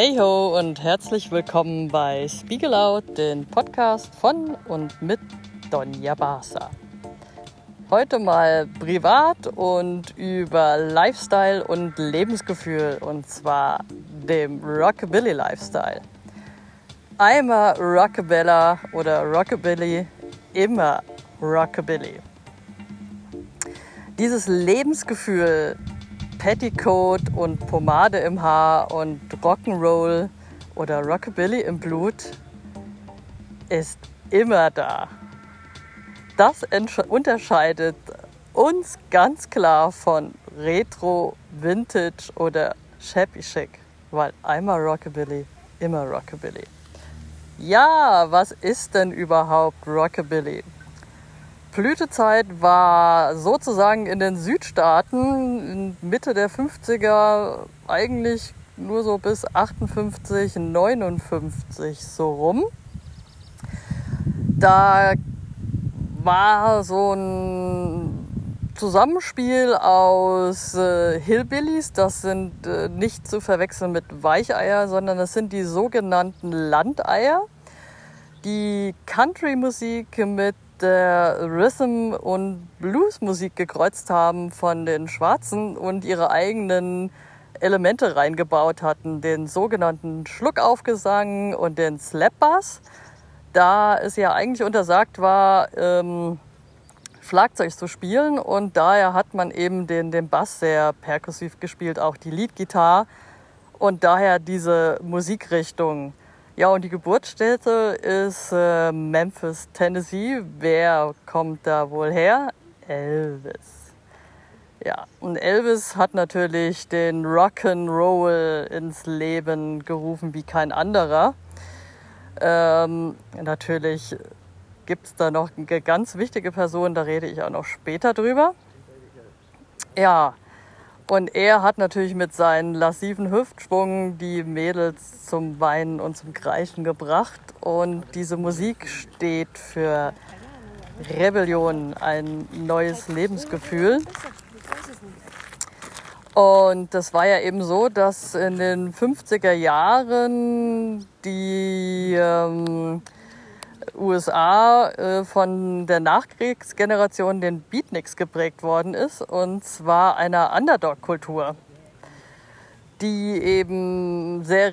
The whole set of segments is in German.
Hey ho und herzlich willkommen bei Spiegelout, den Podcast von und mit Donja Barsa. Heute mal privat und über Lifestyle und Lebensgefühl und zwar dem Rockabilly Lifestyle. Einmal Rockabella oder Rockabilly, immer Rockabilly. Dieses Lebensgefühl Petticoat und Pomade im Haar und Rock'n'Roll oder Rockabilly im Blut ist immer da. Das unterscheidet uns ganz klar von Retro, Vintage oder Shabby Chic, weil einmal Rockabilly, immer Rockabilly. Ja, was ist denn überhaupt Rockabilly? Blütezeit war sozusagen in den Südstaaten Mitte der 50er eigentlich nur so bis 58, 59 so rum. Da war so ein Zusammenspiel aus äh, Hillbillies, das sind äh, nicht zu verwechseln mit Weicheier, sondern das sind die sogenannten Landeier, die Country-Musik mit der Rhythm- und Bluesmusik gekreuzt haben von den Schwarzen und ihre eigenen Elemente reingebaut hatten. Den sogenannten Schluckaufgesang und den Slapbass. Da es ja eigentlich untersagt war, ähm, Schlagzeug zu spielen und daher hat man eben den, den Bass sehr perkussiv gespielt, auch die Leadgitarre und daher diese Musikrichtung. Ja, und die Geburtsstätte ist äh, Memphis, Tennessee. Wer kommt da wohl her? Elvis. Ja, und Elvis hat natürlich den Rock'n'Roll ins Leben gerufen wie kein anderer. Ähm, natürlich gibt es da noch eine ganz wichtige Person, da rede ich auch noch später drüber. Ja, und er hat natürlich mit seinem lassiven Hüftschwung die Mädels zum Weinen und zum Kreischen gebracht. Und diese Musik steht für Rebellion, ein neues Lebensgefühl. Und das war ja eben so, dass in den 50er Jahren die ähm, USA äh, von der Nachkriegsgeneration den Beatniks geprägt worden ist, und zwar einer Underdog-Kultur, die eben sehr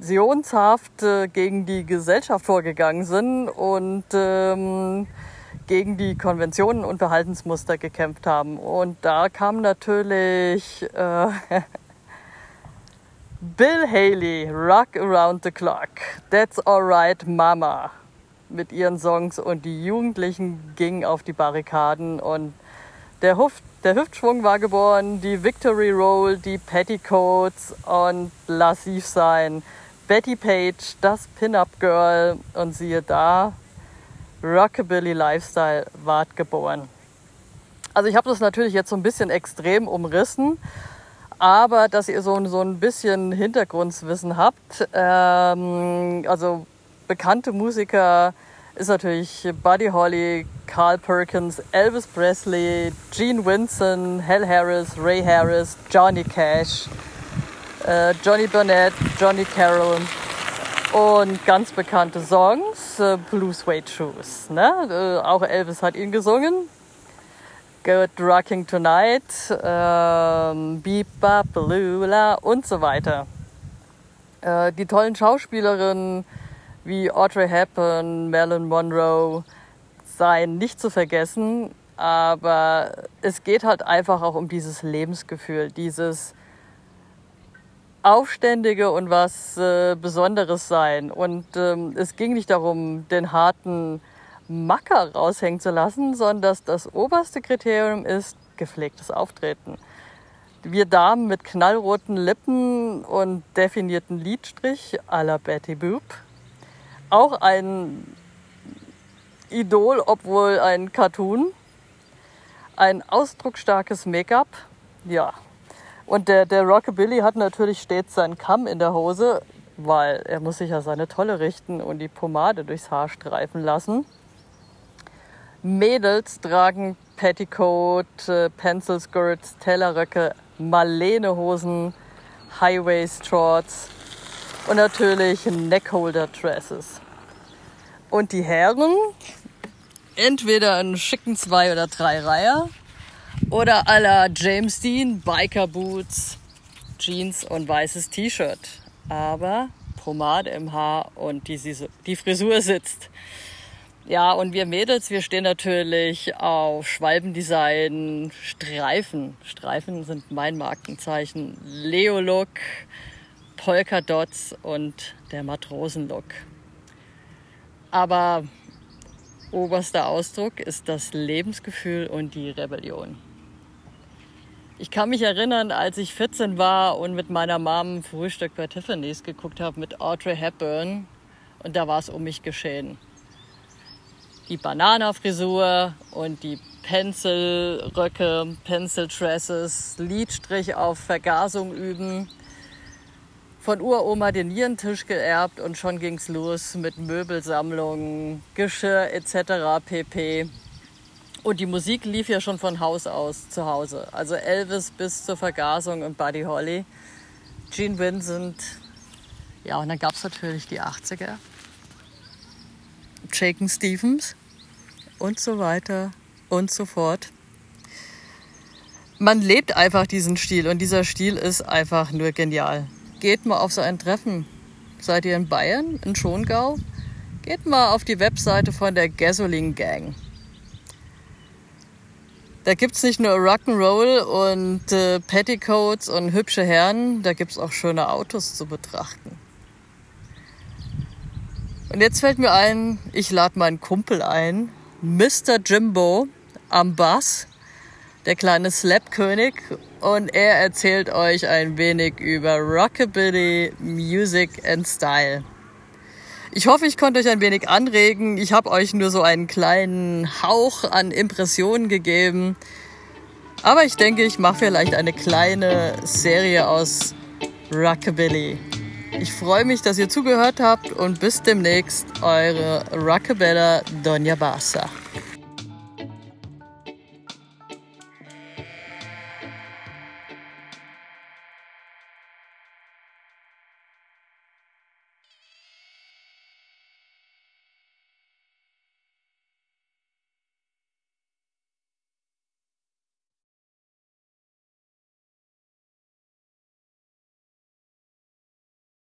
rebellionshaft äh, gegen die Gesellschaft vorgegangen sind und ähm, gegen die Konventionen und Verhaltensmuster gekämpft haben. Und da kam natürlich äh, Bill Haley, Rock Around the Clock, That's Alright Mama. Mit ihren Songs und die Jugendlichen gingen auf die Barrikaden und der, Hüft, der Hüftschwung war geboren, die Victory Roll, die Petticoats und Lassiv sein, Betty Page, das Pin-Up Girl und siehe da, Rockabilly Lifestyle ward geboren. Also ich habe das natürlich jetzt so ein bisschen extrem umrissen, aber dass ihr so, so ein bisschen Hintergrundwissen habt. Ähm, also bekannte Musiker ist natürlich Buddy Holly, Carl Perkins, Elvis Presley, Gene Winston, Hal Harris, Ray Harris, Johnny Cash, äh, Johnny Burnett, Johnny Carroll und ganz bekannte Songs, äh, Blue Suede Shoes. Ne? Äh, auch Elvis hat ihn gesungen. Good Rocking Tonight, ähm, Beep Bap Lula und so weiter. Äh, die tollen Schauspielerinnen wie Audrey Hepburn, Marilyn Monroe seien nicht zu vergessen, aber es geht halt einfach auch um dieses Lebensgefühl, dieses Aufständige und was äh, Besonderes sein. Und ähm, es ging nicht darum, den harten Macker raushängen zu lassen, sondern dass das oberste Kriterium ist gepflegtes Auftreten. Wir Damen mit knallroten Lippen und definierten Lidstrich à la Betty Boop. Auch ein Idol, obwohl ein Cartoon. Ein ausdrucksstarkes Make-up. Ja. Und der, der Rockabilly hat natürlich stets seinen Kamm in der Hose, weil er muss sich ja seine Tolle richten und die Pomade durchs Haar streifen lassen. Mädels tragen Petticoat, äh, Pencil Skirts, Tellerröcke, Marlene-Hosen, High-Waist-Shorts und natürlich Neckholder-Dresses. Und die Herren entweder einen schicken Zwei- oder Drei-Reiher oder à la James Dean Biker Boots, Jeans und weißes T-Shirt. Aber Pomade im Haar und die, die Frisur sitzt. Ja, und wir Mädels, wir stehen natürlich auf Schwalbendesign, Streifen. Streifen sind mein Markenzeichen. Leo-Look, Polka-Dots und der Matrosen-Look. Aber oberster Ausdruck ist das Lebensgefühl und die Rebellion. Ich kann mich erinnern, als ich 14 war und mit meiner Mom Frühstück bei Tiffany's geguckt habe mit Audrey Hepburn und da war es um mich geschehen die Bananafrisur und die Pencilröcke, Pencil Dresses, Lidstrich auf Vergasung üben. Von Uroma den Nierentisch geerbt und schon ging's los mit Möbelsammlungen, Geschirr etc. pp. Und die Musik lief ja schon von Haus aus zu Hause. Also Elvis bis zur Vergasung und Buddy Holly, Gene Vincent. Ja, und dann gab's natürlich die 80er. Shaken Stevens und so weiter und so fort. Man lebt einfach diesen Stil und dieser Stil ist einfach nur genial. Geht mal auf so ein Treffen. Seid ihr in Bayern, in Schongau? Geht mal auf die Webseite von der Gasoline Gang. Da gibt es nicht nur Rock'n'Roll und äh, Petticoats und hübsche Herren, da gibt es auch schöne Autos zu betrachten. Und jetzt fällt mir ein, ich lade meinen Kumpel ein, Mr. Jimbo am Bass, der kleine Slap-König, und er erzählt euch ein wenig über Rockabilly, Music and Style. Ich hoffe, ich konnte euch ein wenig anregen. Ich habe euch nur so einen kleinen Hauch an Impressionen gegeben. Aber ich denke, ich mache vielleicht eine kleine Serie aus Rockabilly. Ich freue mich, dass ihr zugehört habt und bis demnächst, eure Rockabella Donja Barsa.